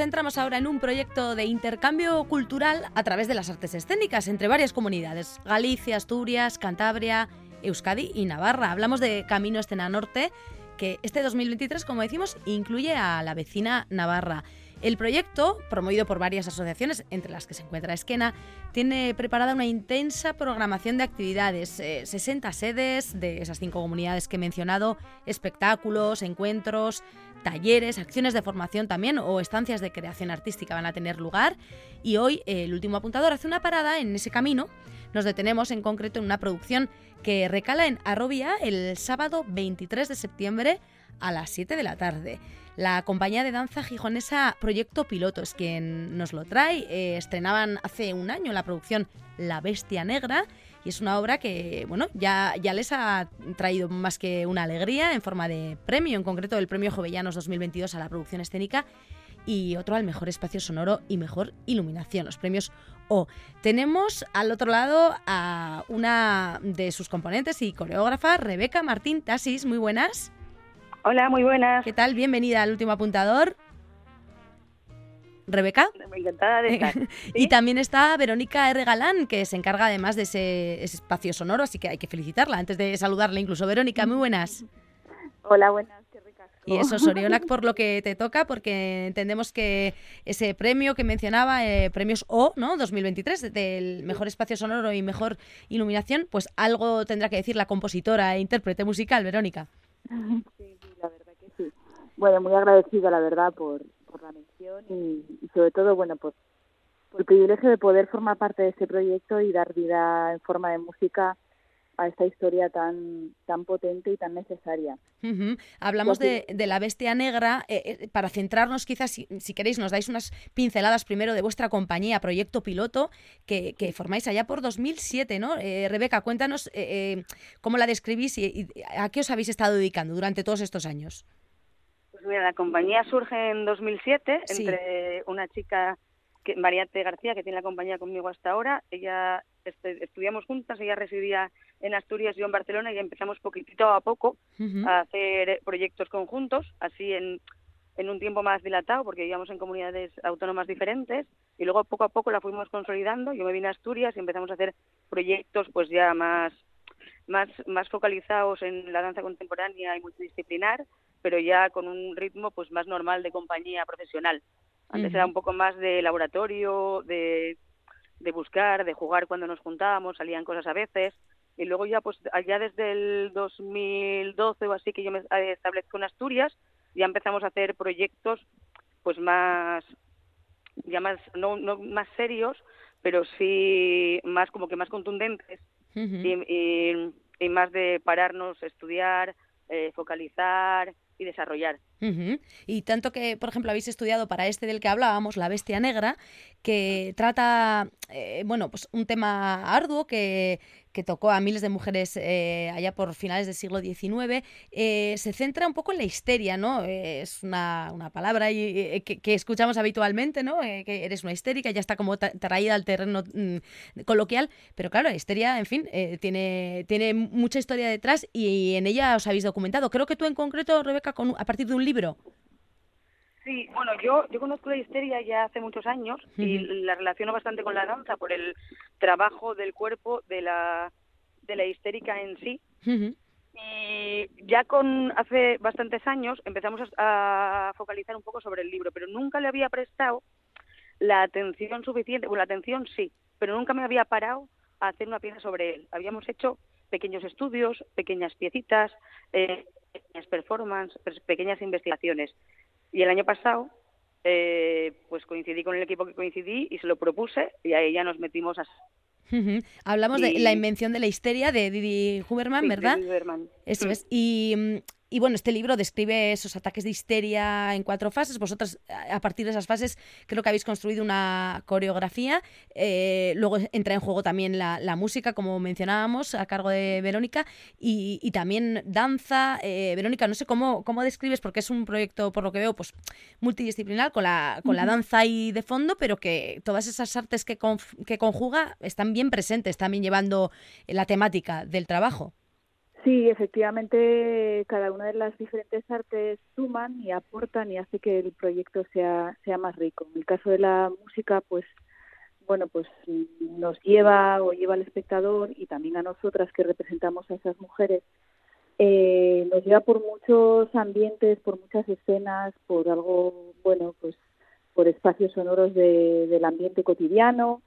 B: Centramos ahora en un proyecto de intercambio cultural a través de las artes escénicas entre varias comunidades, Galicia, Asturias, Cantabria, Euskadi y Navarra. Hablamos de Camino Escena Norte, que este 2023, como decimos, incluye a la vecina Navarra. El proyecto, promovido por varias asociaciones, entre las que se encuentra Esquena, tiene preparada una intensa programación de actividades, 60 eh, sedes de esas cinco comunidades que he mencionado, espectáculos, encuentros, talleres, acciones de formación también o estancias de creación artística van a tener lugar y hoy el último apuntador hace una parada en ese camino. Nos detenemos en concreto en una producción que recala en Arrobia el sábado 23 de septiembre a las 7 de la tarde. La compañía de danza gijonesa Proyecto Piloto es quien nos lo trae. Eh, estrenaban hace un año la producción La Bestia Negra y es una obra que, bueno, ya, ya les ha traído más que una alegría en forma de premio, en concreto el Premio Jovellanos 2022 a la producción escénica y otro al mejor espacio sonoro y mejor iluminación, los premios O. Tenemos al otro lado a una de sus componentes y coreógrafa, Rebeca Martín Tasis, muy buenas.
U: Hola, muy buenas.
B: ¿Qué tal? Bienvenida al último apuntador. Rebeca.
V: Encantada de estar.
B: y también está Verónica R. Galán, que se encarga además de ese, ese espacio sonoro, así que hay que felicitarla antes de saludarla incluso. Verónica, muy buenas.
V: Hola, buenas, qué.
B: Y eso, Sorionak, por lo que te toca, porque entendemos que ese premio que mencionaba, eh, premios O, ¿no? 2023, del mejor espacio sonoro y mejor iluminación, pues algo tendrá que decir la compositora e intérprete musical, Verónica.
V: Sí, sí, la verdad que sí. Bueno, muy agradecida, la verdad, por, por la mención y, y sobre todo, bueno, por, por el privilegio de poder formar parte de este proyecto y dar vida en forma de música a esta historia tan, tan potente y tan necesaria.
B: Hablamos de, de la bestia negra. eh, eh, para centrarnos, quizás, si, si queréis, nos dais unas pinceladas primero de vuestra compañía, Proyecto Piloto, que, que formáis allá por 2007, ¿no? Eh, Rebeca, cuéntanos eh, eh, cómo la describís y, y a qué os habéis estado dedicando durante todos estos años.
V: Mira, la compañía surge en 2007
B: Sí.
V: entre una chica, que, Mariate García, que tiene la compañía conmigo hasta ahora. Ella este, estudiamos juntas, ella residía en Asturias, yo en Barcelona, y empezamos poquitito a poco a hacer proyectos conjuntos, así en, en un tiempo más dilatado, porque vivíamos en comunidades autónomas diferentes, y luego poco a poco la fuimos consolidando. Yo me vine a Asturias y empezamos a hacer proyectos pues ya más más, más focalizados en la danza contemporánea y multidisciplinar, pero ya con un ritmo pues más normal de compañía profesional. Antes era un poco más de laboratorio, de, de buscar, de jugar cuando nos juntábamos, salían cosas a veces. Y luego ya, pues allá desde el 2012 o así que yo me eh, establezco en Asturias, ya empezamos a hacer proyectos pues más, ya más, no, no más serios, pero sí más como que más contundentes y, y- y más de pararnos, estudiar, eh, focalizar y desarrollar.
B: Ujú. Y tanto que, por ejemplo, habéis estudiado para este del que hablábamos, La Bestia Negra, que trata, eh, bueno, pues un tema arduo que, que tocó a miles de mujeres eh, allá por finales del siglo XIX. Eh, se centra un poco en la histeria, ¿no? Eh, es una, una palabra y- eh, que, que escuchamos habitualmente, ¿no? Eh, que eres una histérica, ya está como tra- traída al terreno mm, coloquial, pero claro, la histeria, en fin, tiene, tiene mucha historia detrás y en ella os habéis documentado. Creo que tú en concreto, Rebeca, con, a partir de un libro.
V: Sí, bueno, yo, yo conozco la histeria ya hace muchos años y la relaciono bastante con la danza por el trabajo del cuerpo de la, de la histérica en sí. Y ya con hace bastantes años empezamos a, a focalizar un poco sobre el libro, pero nunca le había prestado la atención suficiente, bueno, la atención sí, pero nunca me había parado a hacer una pieza sobre él. Habíamos hecho pequeños estudios, pequeñas piecitas, eh, pequeñas performances, pequeñas investigaciones. Y el año pasado, eh, pues coincidí con el equipo que coincidí y se lo propuse y ahí ya nos metimos a...
B: Hablamos de la invención de la histeria de Didi Huberman,
V: Sí, de
B: ¿verdad?
V: Didi Huberman.
B: Eso
V: Mm.
B: es. Y, mm, y bueno, este libro describe esos ataques de histeria en cuatro fases. Vosotros, a partir de esas fases, creo que habéis construido una coreografía. Eh, luego entra en juego también la, la música, como mencionábamos, a cargo de Verónica, y, y también danza. Eh, Verónica, no sé cómo, cómo describes, porque es un proyecto, por lo que veo, pues multidisciplinar, con la, con la danza ahí de fondo, pero que todas esas artes que, conf- que conjuga están bien presentes, también llevando la temática del trabajo.
V: Sí, efectivamente, cada una de las diferentes artes suman y aportan y hace que el proyecto sea, sea más rico. En el caso de la música, pues, bueno, pues nos lleva o lleva al espectador y también a nosotras que representamos a esas mujeres, eh, nos lleva por muchos ambientes, por muchas escenas, por algo, bueno, pues por espacios sonoros de- del ambiente cotidiano,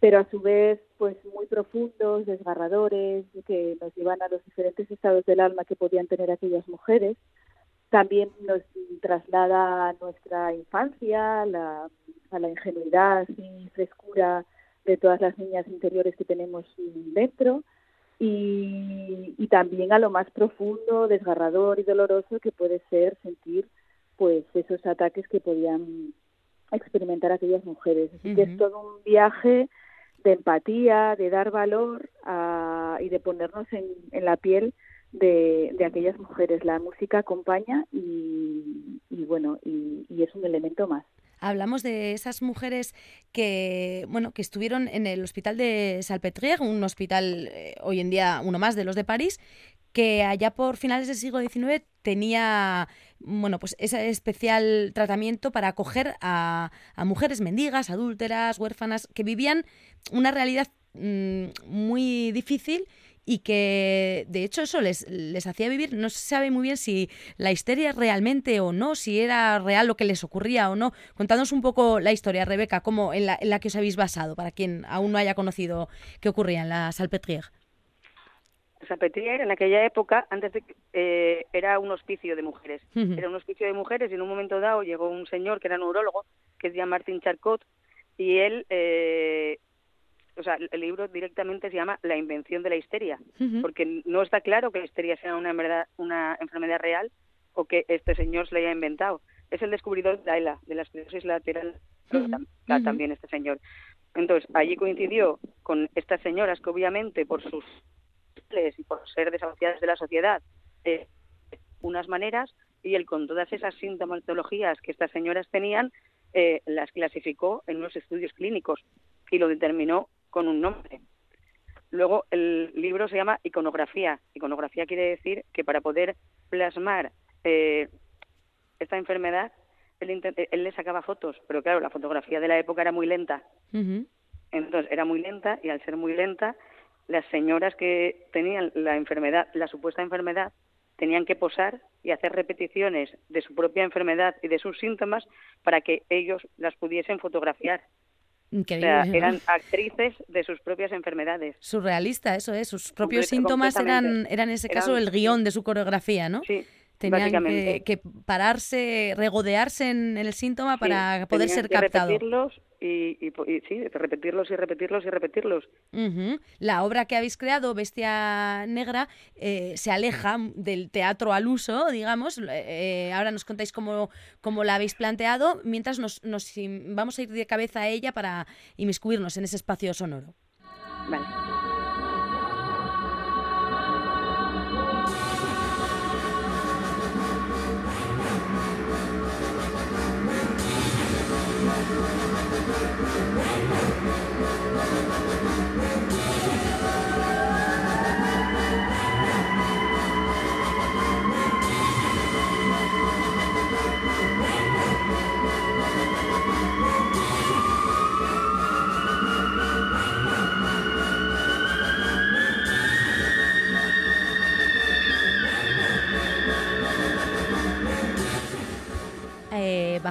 V: pero a su vez pues muy profundos, desgarradores, que nos llevan a los diferentes estados del alma que podían tener aquellas mujeres. También nos traslada a nuestra infancia, a la, a la ingenuidad y frescura de todas las niñas interiores que tenemos dentro y, y también a lo más profundo, desgarrador y doloroso que puede ser sentir pues esos ataques que podían experimentar aquellas mujeres. Así que es todo un viaje de empatía, de dar valor a- y de ponernos en, en la piel de, aquellas mujeres. La música acompaña y, y bueno, y, y es un elemento más.
B: Hablamos de esas mujeres que, bueno, que estuvieron en el hospital de Salpêtrière, un hospital eh, hoy en día uno más de los de París, que allá por finales del siglo XIX tenía bueno, pues ese especial tratamiento para acoger a, mujeres mendigas, adúlteras, huérfanas, que vivían una realidad mm, muy difícil y que de hecho eso les, les hacía vivir, no se sabe muy bien si la histeria realmente o no, si era real lo que les ocurría o no. Contadnos un poco la historia, Rebeca, como en la, en la que os habéis basado, para quien aún no haya conocido qué ocurría en la Salpêtrière.
W: Salpêtrière en aquella época, antes de eh, era un hospicio de mujeres. Era un hospicio de mujeres y en un momento dado llegó un señor que era neurólogo, que es Jean-Martin Charcot, y él eh, o sea, el libro directamente se llama La invención de la histeria, porque no está claro que la histeria sea una enfermedad, una enfermedad real o que este señor se la haya inventado. Es el descubridor de la de la esclerosis lateral, también este señor. Entonces, allí coincidió con estas señoras que obviamente por sus y por ser desahuciadas de la sociedad, eh, unas maneras, y él con todas esas sintomatologías que estas señoras tenían, eh, las clasificó en unos estudios clínicos y lo determinó con un nombre. Luego el libro se llama Iconografía. Iconografía quiere decir que para poder plasmar eh, esta enfermedad, él, él, le sacaba fotos, pero claro, la fotografía de la época era muy lenta. Entonces era muy lenta y al ser muy lenta, las señoras que tenían la enfermedad, la supuesta enfermedad, tenían que posar y hacer repeticiones de su propia enfermedad y de sus síntomas para que ellos las pudiesen fotografiar. eran actrices de sus propias enfermedades.
B: Surrealista, eso es. Sus propios síntomas eran, eran en ese caso el guion de su coreografía, ¿no?
W: Sí.
B: Tenían que, que, pararse, regodearse en el síntoma para poder ser captado.
W: Repetirlos y, y, y, sí, repetirlos y repetirlos y repetirlos.
B: La obra que habéis creado, Bestia Negra, eh, se aleja del teatro al uso, digamos. Eh, ahora nos contáis cómo, cómo, la habéis planteado, mientras nos, nos vamos a ir de cabeza a ella para inmiscuirnos en ese espacio sonoro.
W: Vale.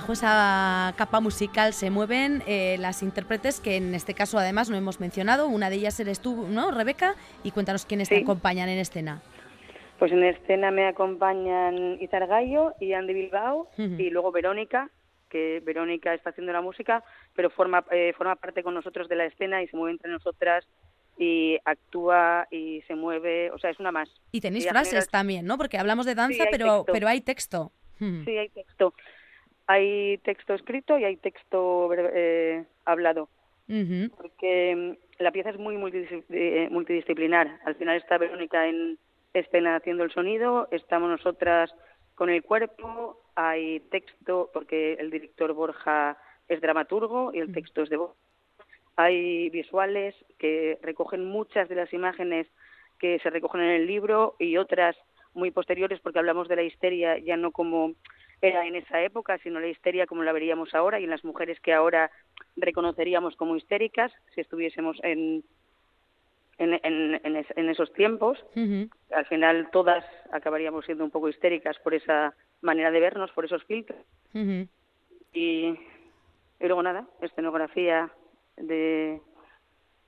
B: Bajo esa capa musical se mueven eh, las intérpretes que en este caso además no hemos mencionado. Una de ellas eres tú, ¿no, Rebeca? Y cuéntanos quiénes te acompañan en escena.
W: Pues en escena me acompañan Izar Gallo y Andy Bilbao y luego Verónica, que Verónica está haciendo la música, pero forma, eh, forma parte con nosotros de la escena y se mueve entre nosotras y actúa y se mueve, o sea, es una más.
B: Y tenéis frases también, ¿no? Porque hablamos de danza, pero, pero hay texto.
W: Sí, hay texto hay texto escrito y hay texto eh, hablado. Porque mm, la pieza es muy eh, multidisciplinar. Al final está Verónica en escena haciendo el sonido, estamos nosotras con el cuerpo, hay texto, porque el director Borja es dramaturgo y el texto es de voz. Hay visuales que recogen muchas de las imágenes que se recogen en el libro y otras muy posteriores porque hablamos de la histeria ya no como era en esa época, sino la histeria como la veríamos ahora y en las mujeres que ahora reconoceríamos como histéricas si estuviésemos en, en, en, esos tiempos. Al final todas acabaríamos siendo un poco histéricas por esa manera de vernos, por esos filtros. y, y luego nada, escenografía de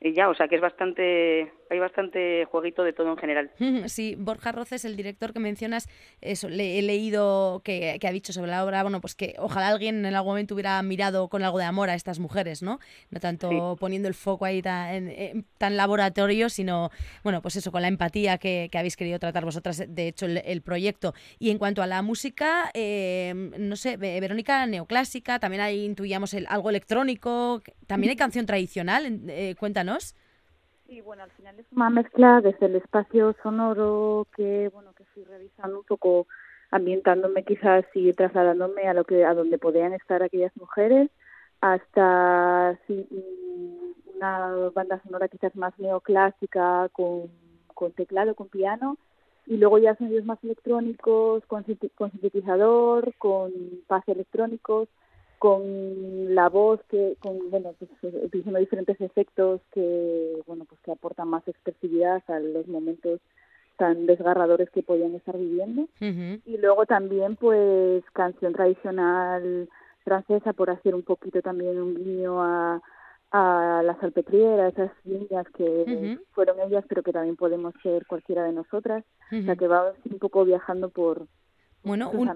W: y ya, o sea que es bastante, hay bastante jueguito de todo en general.
B: Sí, Borja Roces, el director que mencionas, eso, le he leído que, que, ha dicho sobre la obra, bueno, pues que ojalá alguien en algún momento hubiera mirado con algo de amor a estas mujeres, ¿no? No tanto poniendo el foco ahí tan, tan laboratorio, sino, bueno, pues eso, con la empatía que, que habéis querido tratar vosotras, de hecho, el, proyecto. Y en cuanto a la música, eh, no sé, Verónica, neoclásica, también hay, intuíamos el, algo electrónico, también hay canción tradicional, eh, cuéntanos.
V: Sí, bueno, al final es una mezcla desde el espacio sonoro que, bueno, que fui revisando un poco, ambientándome quizás y trasladándome a lo que a donde podían estar aquellas mujeres, hasta sí, una banda sonora quizás más neoclásica con, con teclado, con piano, y luego ya sonidos más electrónicos, con, con sintetizador, con paz electrónicos, con la voz que con bueno pues utilizando diferentes efectos que bueno pues que aportan más expresividad a los momentos tan desgarradores que podían estar viviendo. Y luego también pues canción tradicional francesa por hacer un poquito también un guiño a, a la salpetriera, esas líneas que fueron ellas pero que también podemos ser cualquiera de nosotras, o sea que va un poco viajando por
B: bueno, un,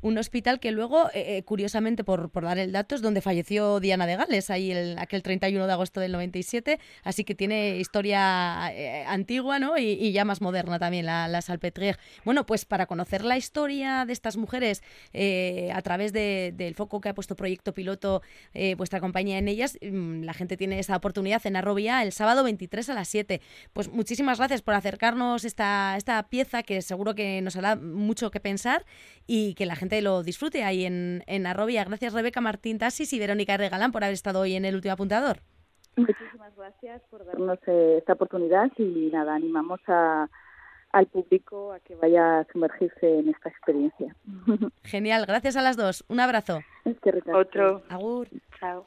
B: un, hospital que luego, eh, eh, curiosamente, por, por, dar el dato, es donde falleció Diana de Gales, ahí el, aquel 31 de agosto del 97, así que tiene historia eh, antigua ¿no? Y, ya más moderna también, la, la Salpêtrière. Bueno, pues para conocer la historia de estas mujeres a través de, del foco que ha puesto Proyecto Piloto vuestra compañía en ellas, mm, la gente tiene esa oportunidad en Arrobia el sábado 23 a las 7. Pues muchísimas gracias por acercarnos esta, esta pieza que seguro que nos hará mucho que pensar y que la gente lo disfrute ahí en, en Arrobia. Gracias Rebeca Martín Tasis y Verónica Regalán por haber estado hoy en el último apuntador.
V: Muchísimas gracias por darnos eh, esta oportunidad y nada, animamos a, al público a que vaya a sumergirse en esta experiencia.
B: Genial, gracias a las dos. Un abrazo.
W: Otro.
B: Agur.
W: Chao.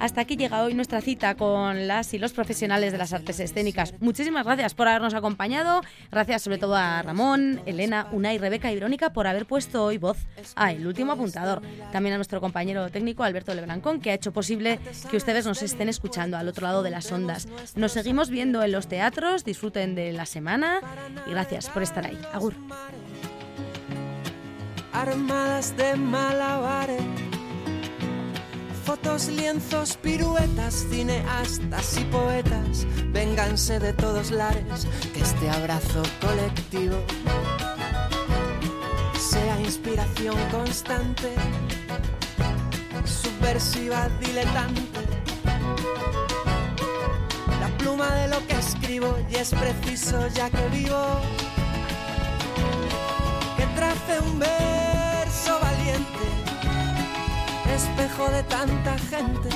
B: Hasta aquí llega hoy nuestra cita con las y los profesionales de las artes escénicas. Muchísimas gracias por habernos acompañado. Gracias sobre todo a Ramón, Elena, Unai, Rebeca y Verónica por haber puesto hoy voz a El Último Apuntador. También a nuestro compañero técnico Alberto Lebrancón, que ha hecho posible que ustedes nos estén escuchando al otro lado de las ondas. Nos seguimos viendo en los teatros. Disfruten de la semana y gracias por estar ahí. Agur.
N: Armadas de malabares Fotos, lienzos, piruetas, cineastas y poetas, vénganse de todos lares, que este abrazo colectivo sea inspiración constante, subversiva, diletante. La pluma de lo que escribo y es preciso ya que vivo, que trace un verso espejo de tanta gente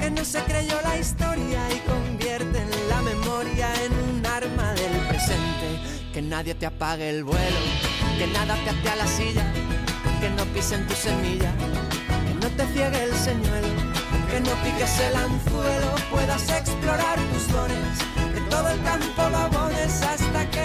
N: que no se creyó la historia y convierte en la memoria en un arma del presente. Que nadie te apague el vuelo, que nada te ate a la silla, que no pisen tu semilla, que no te ciegue el señuelo, que no piques el anzuelo, puedas explorar tus dones, que todo el campo lo hasta que